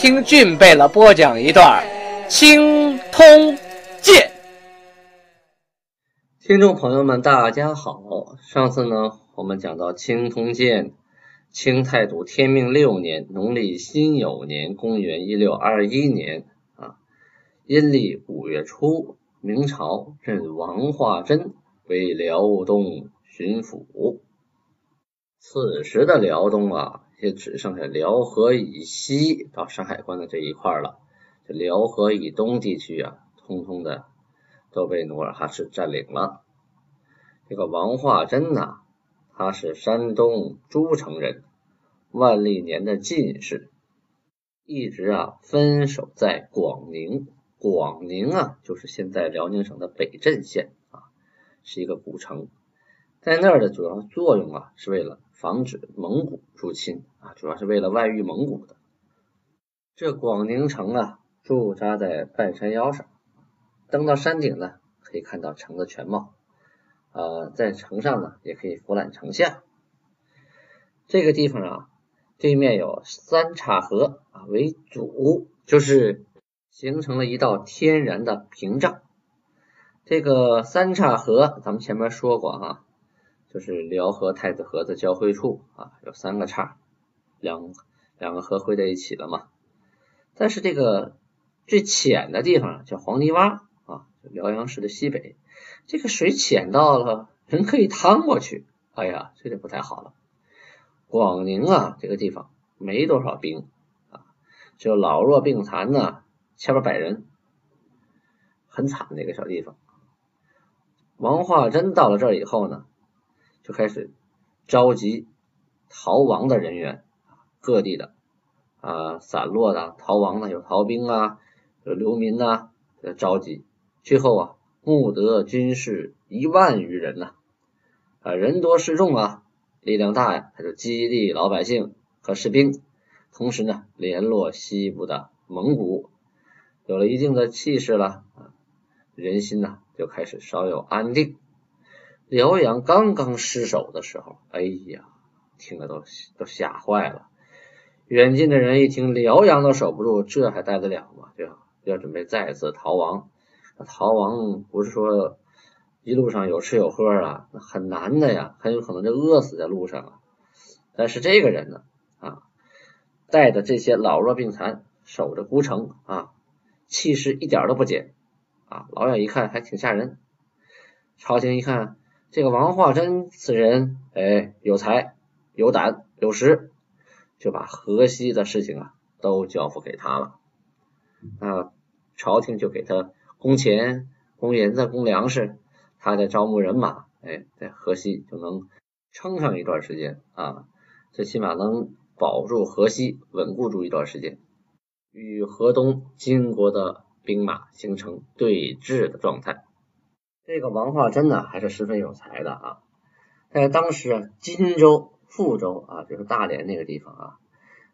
听俊贝勒播讲一段《青通剑》。听众朋友们，大家好。上次呢，我们讲到青通剑，清太祖天命六年，农历辛酉年，公元一六二一年啊，阴历五月初，明朝任王化贞为辽东巡抚。此时的辽东啊。就只剩下辽河以西到山海关的这一块了，这辽河以东地区啊，通通的都被努尔哈赤占领了。这个王化贞呐，他是山东诸城人，万历年的进士，一直啊分守在广宁。广宁啊，就是现在辽宁省的北镇县啊，是一个古城，在那儿的主要作用啊，是为了。防止蒙古入侵啊，主要是为了外御蒙古的。这广宁城啊，驻扎在半山腰上，登到山顶呢，可以看到城的全貌。呃，在城上呢，也可以俯览城下。这个地方啊，对面有三岔河啊为主，就是形成了一道天然的屏障。这个三岔河，咱们前面说过哈。就是辽河太子河的交汇处啊，有三个岔，两两个河汇在一起了嘛。但是这个最浅的地方叫黄泥洼啊，辽阳市的西北，这个水浅到了人可以趟过去，哎呀，这就不太好了。广宁啊，这个地方没多少兵啊，就老弱病残呢，千八百人，很惨的一个小地方。王化贞到了这儿以后呢。就开始召集逃亡的人员，各地的啊散落的逃亡的有逃兵啊，有流民呐，召集，最后啊募得军士一万余人呐，啊人多势众啊，力量大呀，他就激励老百姓和士兵，同时呢联络西部的蒙古，有了一定的气势了，人心呐就开始稍有安定。辽阳刚刚失守的时候，哎呀，听了都都吓坏了。远近的人一听辽阳都守不住，这还待得了吗？对吧？要准备再次逃亡。逃亡不是说一路上有吃有喝啊，那很难的呀，很有可能就饿死在路上了。但是这个人呢，啊，带着这些老弱病残，守着孤城啊，气势一点都不减啊。老远一看还挺吓人。朝廷一看。这个王化贞此人，哎，有才、有胆、有识，就把河西的事情啊都交付给他了。啊，朝廷就给他供钱、供银子、供粮食，他在招募人马，哎，在河西就能撑上一段时间啊，最起码能保住河西，稳固住一段时间，与河东金国的兵马形成对峙的状态。这个王化贞呢，还是十分有才的啊。在当时啊，荆州、富州啊，就是大连那个地方啊，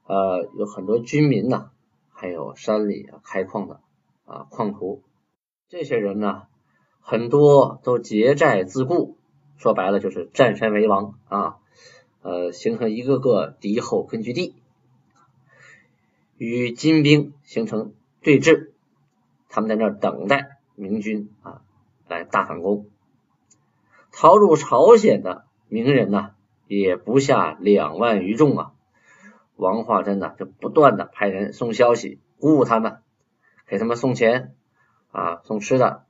呃，有很多军民呐，还有山里啊开矿的啊，矿徒，这些人呢，很多都结寨自固，说白了就是占山为王啊，呃，形成一个个敌后根据地，与金兵形成对峙，他们在那等待明军啊。来大反攻，逃入朝鲜的名人呢，也不下两万余众啊。王化贞呢，就不断的派人送消息，鼓舞他们，给他们送钱啊，送吃的，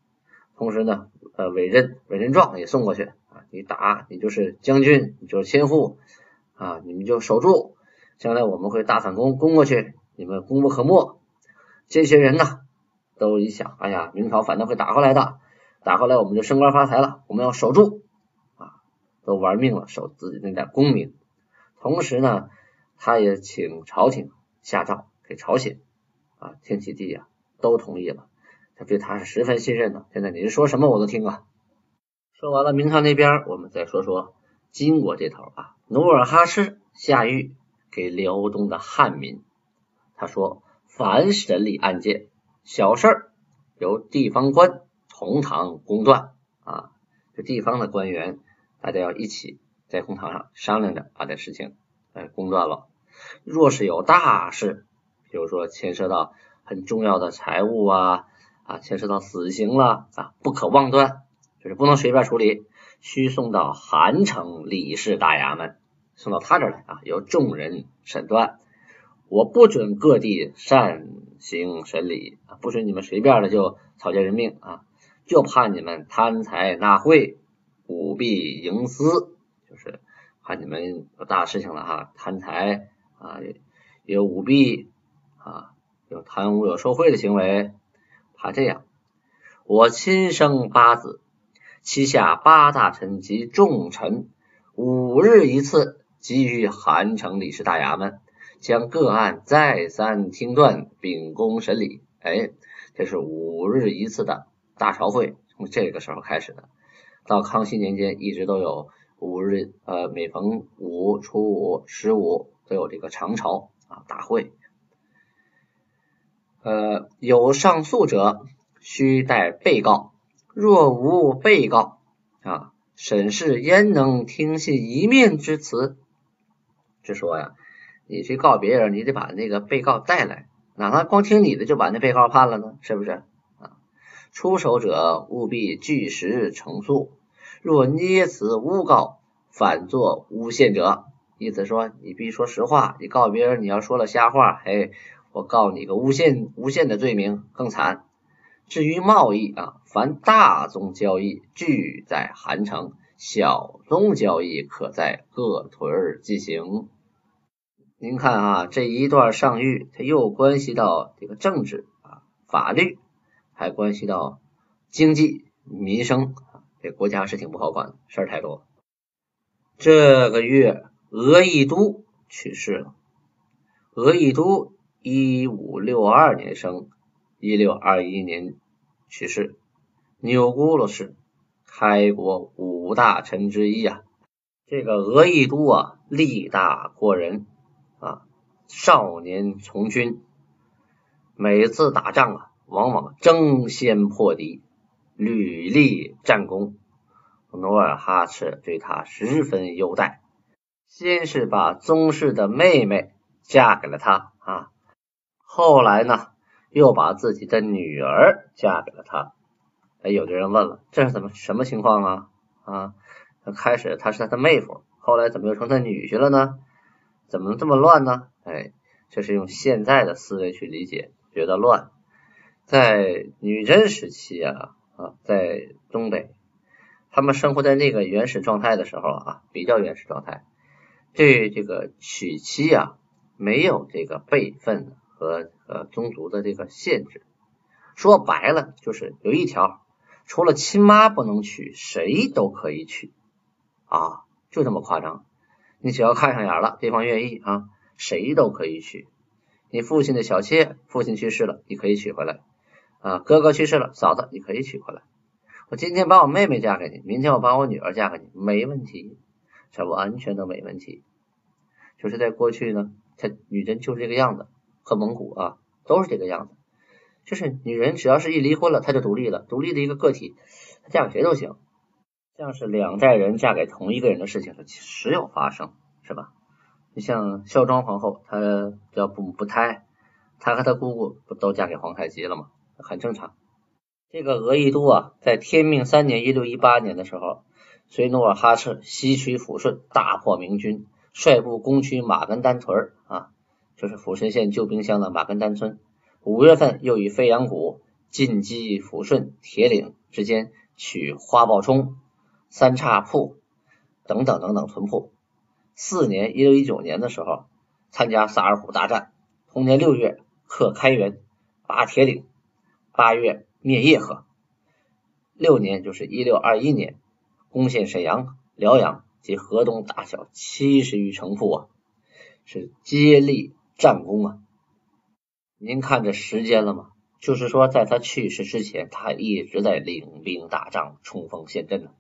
同时呢，呃，委任委任状也送过去啊。你打，你就是将军，你就是千户啊，你们就守住，将来我们会大反攻，攻过去，你们功不可没。这些人呢，都一想，哎呀，明朝反正会打过来的。打过来我们就升官发财了，我们要守住啊，都玩命了守自己那点功名。同时呢，他也请朝廷下诏给朝鲜啊，天启帝呀都同意了，他对他是十分信任的。现在你是说什么我都听啊。说完了明朝那边，我们再说说金国这头啊，努尔哈赤下谕给辽东的汉民，他说凡审理案件小事儿，由地方官同堂公断啊，这地方的官员大家要一起在公堂上商量着把这事情呃公断了。若是有大事，比如说牵涉到很重要的财物啊啊，牵涉到死刑了啊，不可妄断，就是不能随便处理，需送到韩城李氏大衙门，送到他这儿来啊，由众人审断。我不准各地擅行审理啊，不准你们随便的就草菅人命啊，就怕你们贪财纳贿、舞弊营私，就是怕你们有大事情了哈，贪财。啊，有舞弊啊，有贪污、有受贿的行为，怕这样。我亲生八子，旗下八大臣及重臣，五日一次，集于韩城李氏大衙门，将个案再三听断，秉公审理。哎，这是五日一次的大朝会，从这个时候开始的，到康熙年间一直都有五日，呃，每逢五、初五、十五。都有这个长朝啊大会，呃，有上诉者须带被告，若无被告啊，审视焉能听信一面之词？就说呀，你去告别人，你得把那个被告带来，哪怕光听你的就把那被告判了呢？是不是？出手者务必据实陈诉，若捏词诬告，反作诬陷者。意思说，你必须说实话。你告别人，你要说了瞎话，哎，我告你个诬陷，诬陷的罪名更惨。至于贸易啊，凡大宗交易俱在韩城，小宗交易可在各屯进行。您看啊，这一段上谕，它又关系到这个政治啊、法律，还关系到经济民生，这国家是挺不好管的，事儿太多。这个月。俄亦都去世了。俄亦都一五六二年生，一六二一年去世。钮钴禄氏，开国五大臣之一啊。这个俄亦都啊，力大过人啊，少年从军，每次打仗啊，往往争先破敌，屡立战功。努尔哈赤对他十分优待。先是把宗室的妹妹嫁给了他啊，后来呢，又把自己的女儿嫁给了他。哎，有的人问了，这是怎么什么情况啊？啊，开始她是他的妹夫，后来怎么又成他女婿了呢？怎么这么乱呢？哎，这是用现在的思维去理解，觉得乱。在女真时期啊啊，在东北，他们生活在那个原始状态的时候啊，比较原始状态。对这个娶妻啊，没有这个辈分和呃宗族的这个限制，说白了就是有一条，除了亲妈不能娶，谁都可以娶啊，就这么夸张。你只要看上眼了，对方愿意啊，谁都可以娶。你父亲的小妾，父亲去世了，你可以娶回来啊；哥哥去世了，嫂子你可以娶回来。我今天把我妹妹嫁给你，明天我把我女儿嫁给你，没问题。这完全都没问题，就是在过去呢，他女人就是这个样子，和蒙古啊都是这个样子，就是女人只要是一离婚了，她就独立了，独立的一个个体，她嫁给谁都行，像是两代人嫁给同一个人的事情是时有发生，是吧？你像孝庄皇后，她叫不不胎，她和她姑姑不都嫁给皇太极了吗？很正常。这个俄亦都啊，在天命三年（一六一八年）的时候。随努尔哈赤西取抚顺，大破明军，率部攻取马根丹屯啊，就是抚顺县旧兵乡的马根丹村。五月份又以飞扬谷进击抚顺铁岭之间，取花豹冲、三岔铺等等等等屯铺。四年（一六一九年）的时候，参加萨尔浒大战。同年六月克开原，拔铁岭。八月灭叶赫。六年就是一六二一年。攻陷沈阳、辽阳及河东大小七十余城府啊，是接力战功啊。您看这时间了吗？就是说，在他去世之前，他一直在领兵打仗，冲锋陷阵呢。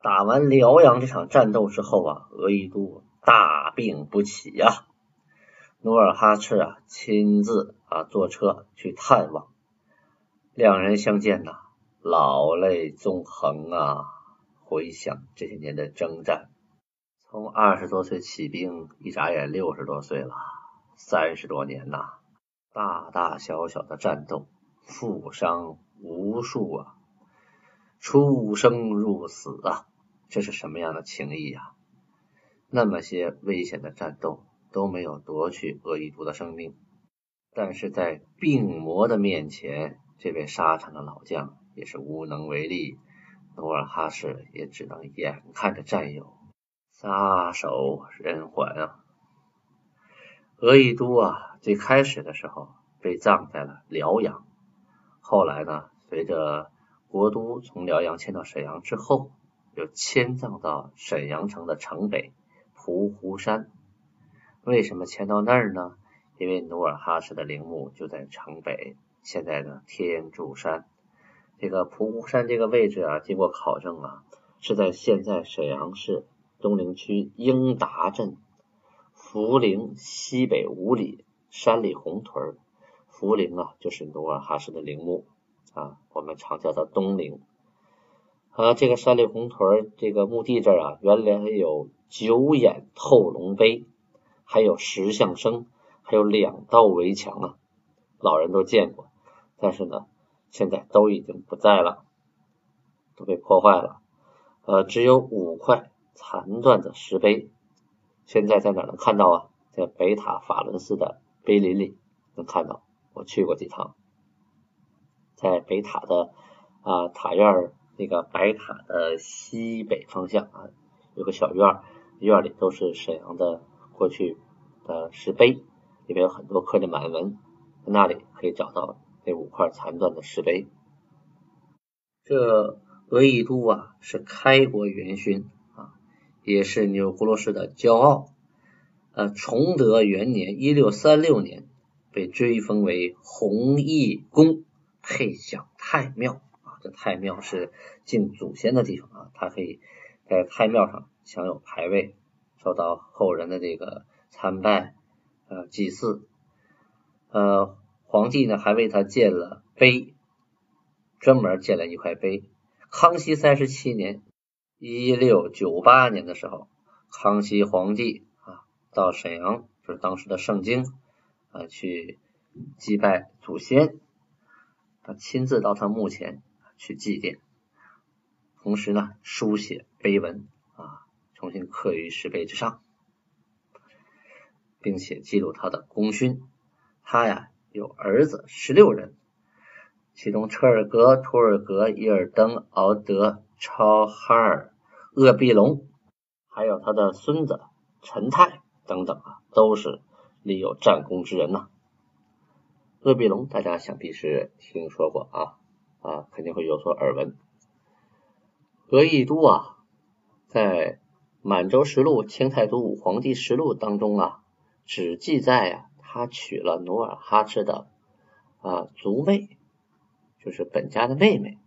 打完辽阳这场战斗之后啊，额亦都大病不起呀。努尔哈赤啊，亲自啊坐车去探望，两人相见呐，老泪纵横啊。回想这些年的征战，从二十多岁起兵，一眨眼六十多岁了，三十多年呐。大大小小的战斗，负伤无数啊，出生入死啊，这是什么样的情谊呀？那么些危险的战斗都没有夺去鄂亦都的生命，但是在病魔的面前，这位沙场的老将也是无能为力，努尔哈赤也只能眼看着战友撒手人寰啊。鄂亦都啊，最开始的时候被葬在了辽阳，后来呢，随着国都从辽阳迁到沈阳之后，又迁葬到沈阳城的城北蒲湖山。为什么迁到那儿呢？因为努尔哈赤的陵墓就在城北，现在的天柱山。这个蒲湖山这个位置啊，经过考证啊，是在现在沈阳市东陵区英达镇。涪陵西北五里山里红屯，涪陵啊，就是努尔哈赤的陵墓啊，我们常叫它东陵。啊，这个山里红屯这个墓地这儿啊，原来有九眼透龙碑，还有石像生，还有两道围墙啊，老人都见过。但是呢，现在都已经不在了，都被破坏了。呃，只有五块残断的石碑。现在在哪能看到啊？在北塔法伦寺的碑林里能看到。我去过几趟，在北塔的啊塔院那个白塔的西北方向啊，有个小院院里都是沈阳的过去的石碑，里面有很多刻着满文，那里可以找到那五块残断的石碑。这额亦都啊，是开国元勋啊。也是钮钴禄氏的骄傲。呃，崇德元年（一六三六年）被追封为弘毅公，配享太庙啊。这太庙是敬祖先的地方啊，他可以在太庙上享有牌位，受到后人的这个参拜呃祭祀。呃，皇帝呢还为他建了碑，专门建了一块碑。康熙三十七年。一六九八年的时候，康熙皇帝啊到沈阳，就是当时的盛京啊去祭拜祖先，他亲自到他墓前去祭奠，同时呢书写碑文啊，重新刻于石碑之上，并且记录他的功勋。他呀有儿子十六人，其中车尔格、图尔格、伊尔登、敖德。超哈尔、鄂必隆，还有他的孙子陈泰等等啊，都是立有战功之人呐。鄂必隆大家想必是听说过啊啊，肯定会有所耳闻。额亦都啊，在《满洲实录》《清太祖武皇帝实录》当中啊，只记载啊，他娶了努尔哈赤的啊族妹，就是本家的妹妹。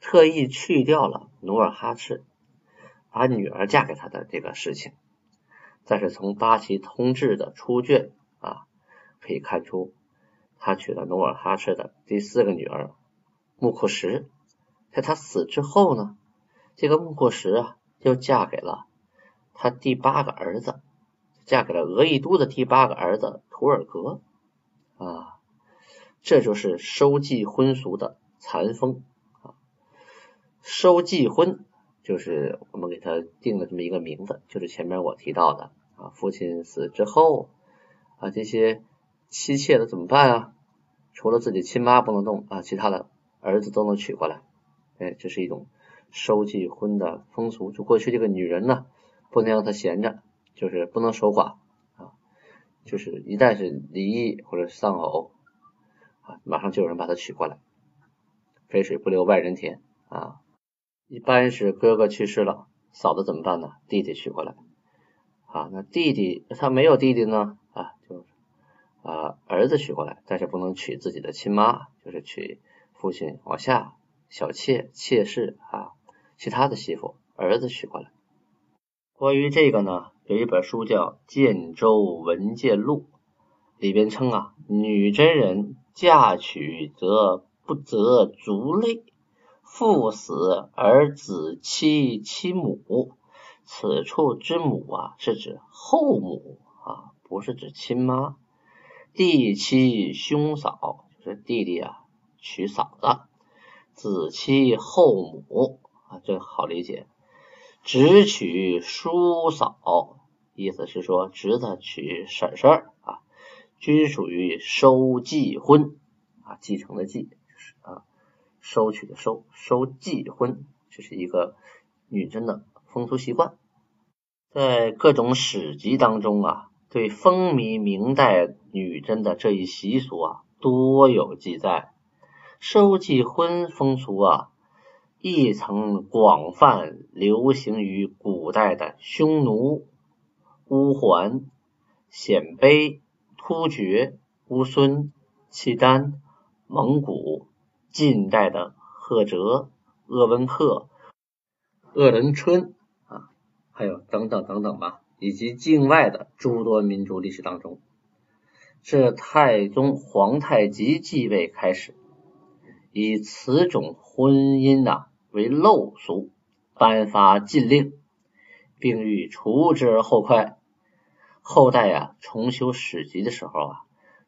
特意去掉了努尔哈赤把女儿嫁给他的这个事情，但是从八旗通志的出卷啊可以看出，他娶了努尔哈赤的第四个女儿木库什，在他死之后呢，这个木库什啊又嫁给了他第八个儿子，嫁给了额亦都的第八个儿子图尔格啊，这就是收继婚俗的残风啊。收继婚就是我们给他定了这么一个名字，就是前面我提到的啊，父亲死之后啊，这些妻妾的怎么办啊？除了自己亲妈不能动啊，其他的儿子都能娶过来。哎，这是一种收继婚的风俗。就过去这个女人呢，不能让她闲着，就是不能守寡啊，就是一旦是离异或者丧偶啊，马上就有人把她娶过来。肥水不流外人田啊。一般是哥哥去世了，嫂子怎么办呢？弟弟娶过来。啊，那弟弟他没有弟弟呢？啊，就啊儿子娶过来，但是不能娶自己的亲妈，就是娶父亲往下小妾、妾室啊，其他的媳妇儿子娶过来。关于这个呢，有一本书叫《建州文鉴录》，里边称啊，女真人嫁娶则不择族类，父死而子妻其母。此处之母啊，是指后母啊，不是指亲妈。弟妻兄嫂，就是弟弟啊娶嫂子。子妻后母啊，这好理解。只娶叔嫂，意思是说侄子娶婶婶啊，均属于收继婚啊，继承的继啊，收取的收，收继婚，这是一个女真的风俗习惯。在各种史籍当中啊，对风靡明代女真的这一习俗啊，多有记载。收继婚风俗啊。亦曾广泛流行于古代的匈奴、乌桓、鲜卑、突厥、乌孙、契丹、蒙古，近代的赫哲、鄂温克、鄂伦春啊，还有等等等等吧，以及境外的诸多民族历史当中，自太宗皇太极继位开始，以此种婚姻呐。为陋俗，颁发禁令，并欲除之而后快。后代啊重修史籍的时候啊，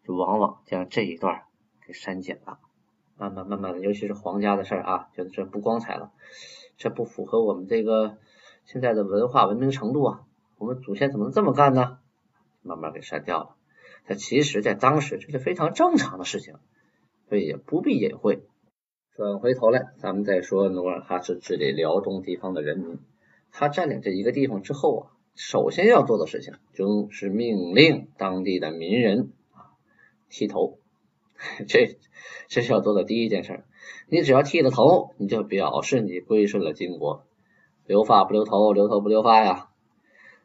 就往往将这一段给删减了。慢慢慢慢的，尤其是皇家的事儿啊，觉得这不光彩了，这不符合我们这个现在的文化文明程度啊。我们祖先怎么能这么干呢？慢慢给删掉了。它其实，在当时这是非常正常的事情，所以也不必隐晦。转回头来，咱们再说努尔哈赤治理辽东地方的人民。他占领这一个地方之后啊，首先要做的事情就是命令当地的民人啊剃头。这这是要做的第一件事。你只要剃了头，你就表示你归顺了金国。留发不留头，留头不留发呀。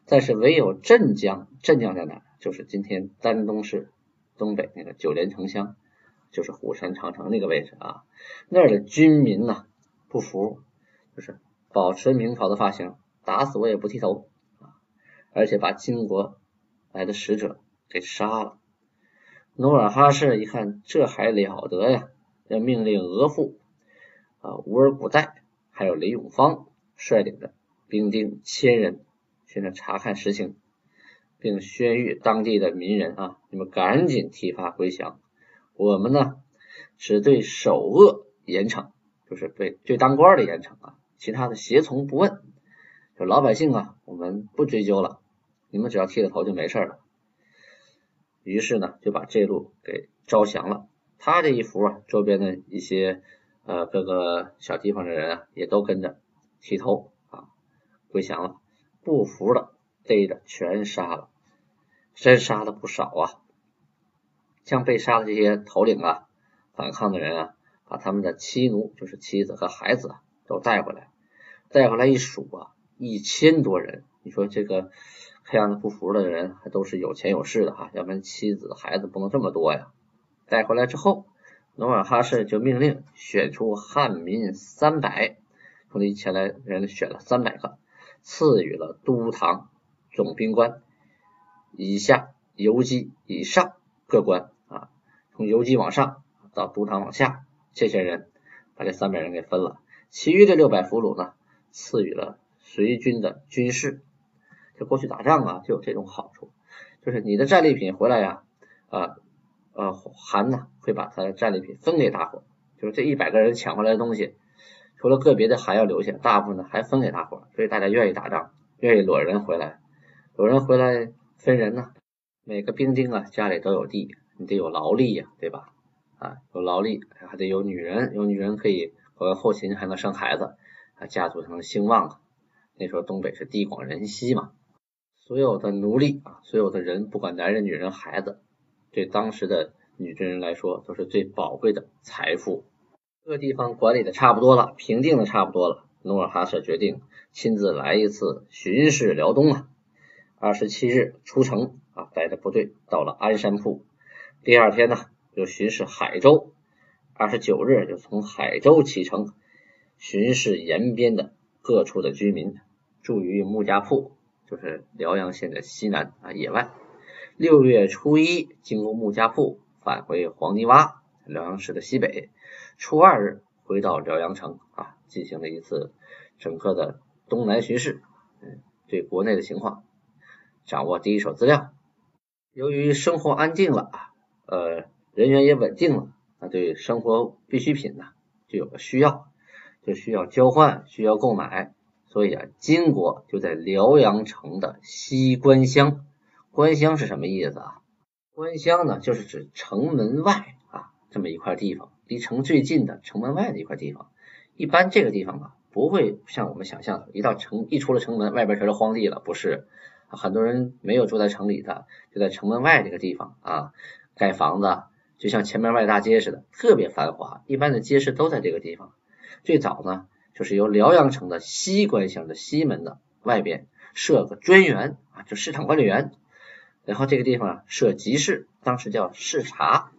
但是唯有镇江，镇江在哪？就是今天丹东市东北那个九连城乡。就是虎山长城那个位置啊，那儿的军民呐不服，就是保持明朝的发型，打死我也不剃头，而且把金国来的使者给杀了。努尔哈赤一看这还了得呀，要命令额驸啊乌尔古代还有雷永芳率领的兵丁千人去那查看实情，并宣谕当地的民人啊，你们赶紧剃发归降。我们呢，只对首恶严惩，就是对对当官的严惩啊，其他的胁从不问。就老百姓啊，我们不追究了，你们只要剃了头就没事了。于是呢，就把这路给招降了。他这一服啊，周边的一些呃各个小地方的人啊，也都跟着剃头啊归降了。不服的逮着全杀了，真杀了不少啊。像被杀的这些头领啊，反抗的人啊，把他们的妻奴，就是妻子和孩子啊都带回来，带回来一数啊，一千多人。你说这个看样子不服的人还都是有钱有势的哈，要不然妻子孩子不能这么多呀。带回来之后，努尔哈赤就命令选出汉民三百，从这一千来人选了三百个，赐予了都堂总兵官，以下游击以上各官啊。从游击往上到都堂往下，这些人把这三百人给分了，其余的六百俘虏呢，赐予了随军的军士。就过去打仗啊，就有这种好处，就是你的战利品回来呀，啊呃韩呢会把他的战利品分给大伙，就是这一百个人抢回来的东西，除了个别的还要留下，大部分呢还分给大伙，所以大家愿意打仗，愿意裸人回来，裸人回来分人呢，每个兵丁啊家里都有地。你得有劳力呀，对吧？啊，有劳力，还得有女人，有女人可以和后勤，还能生孩子，啊，家族才能兴旺啊。那时候东北是地广人稀嘛，所有的奴隶啊，所有的人，不管男人、女人、孩子，对当时的女真人来说都是最宝贵的财富。这个地方管理的差不多了，平定的差不多了，努尔哈赤决定亲自来一次巡视辽东啊。二十七日出城啊，带着部队到了安山铺。第二天呢，就巡视海州。二十九日就从海州启程，巡视延边的各处的居民，住于木家铺，就是辽阳县的西南啊野外。六月初一经过木家铺，返回黄泥洼，辽阳市的西北。初二日回到辽阳城啊，进行了一次整个的东南巡视，嗯，对国内的情况掌握第一手资料。由于生活安定了啊，呃，人员也稳定了。对生活必需品呢，就有个需要，就需要交换，需要购买，所以啊，金国就在辽阳城的西关乡。关乡是什么意思啊？关乡呢，就是指城门外啊这么一块地方，离城最近的城门外的一块地方。一般这个地方啊，不会像我们想象的，一到城一出了城门，外边全是荒地了，不是？很多人没有住在城里的，就在城门外这个地方啊，盖房子。就像前面外大街似的，特别繁华。一般的街市都在这个地方。最早呢，就是由辽阳城的西关乡的西门的外边设个专员啊，就市场管理员。然后这个地方设集市，当时叫市察。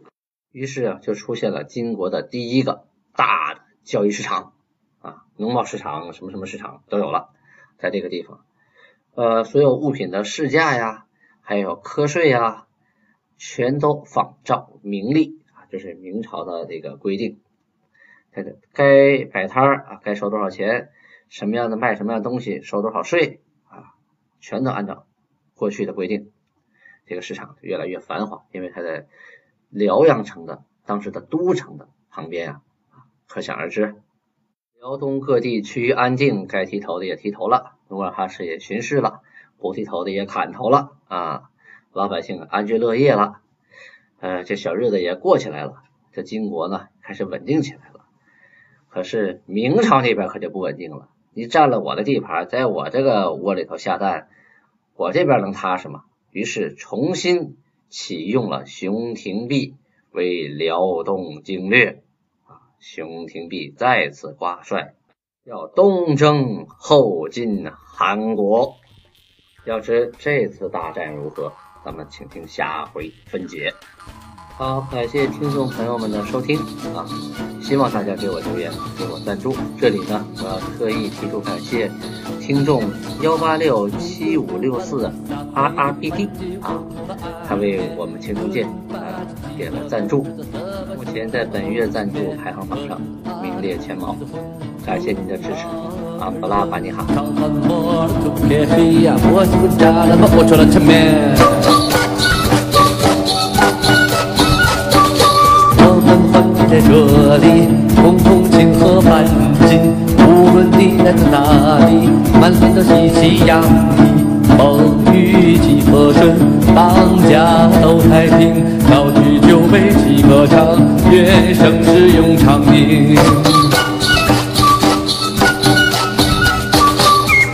于是啊，就出现了金国的第一个大的交易市场啊，农贸市场、什么什么市场都有了，在这个地方。呃，所有物品的市价呀，还有课税呀。全都仿照明例啊，这是明朝的这个规定。这个该摆摊儿啊，该收多少钱，什么样的卖什么样的东西，收多少税啊，全都按照过去的规定。这个市场越来越繁华，因为它在辽阳城的当时的都城的旁边啊，可想而知。辽东各地趋于安定，该剃头的也剃头了，努尔哈赤也巡视了，不剃头的也砍头了啊。老百姓安居乐业了，呃，这小日子也过起来了，这金国呢开始稳定起来了。可是明朝那边可就不稳定了，你占了我的地盘，在我这个窝里头下蛋，我这边能踏实吗？于是重新启用了熊廷弼为辽东经略，啊，熊廷弼再次挂帅，要东征后进韩国。要知这次大战如何？咱们请听下回分解。好，感谢听众朋友们的收听啊！希望大家给我留言，给我赞助。这里呢，我要特意提出感谢听众幺八六七五六四 R R B D 啊，他为我们青铜剑啊点了赞助，目前在本月赞助排行榜上名列前茅，感谢您的支持啊！布拉巴你好。在这里，共同庆贺繁景。无论你来自哪里，满脸都喜气洋溢。风雨几和顺，当家都太平。高举酒杯齐歌唱，愿盛世永长宁。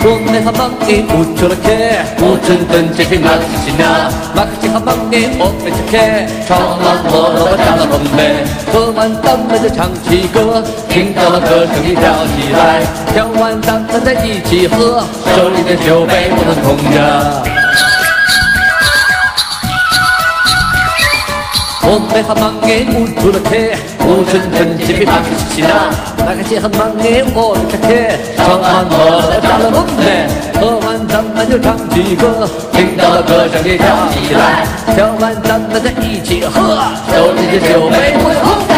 我们好忙的不出了开，我真等这天马西那，马克西好忙的我们去开，唱了我了打了红梅，喝完咱们就唱起歌，听到了歌声你跳起来，跳完咱们再一起喝，手里的酒杯不能空着。我们好忙的不出了开，我真等这天马西那。大家结合忙的我的客客，唱完了打了龙嘞，喝完咱们就唱起歌，听到了歌声也跳起来，跳完咱们再一起喝，手里的酒杯不空着。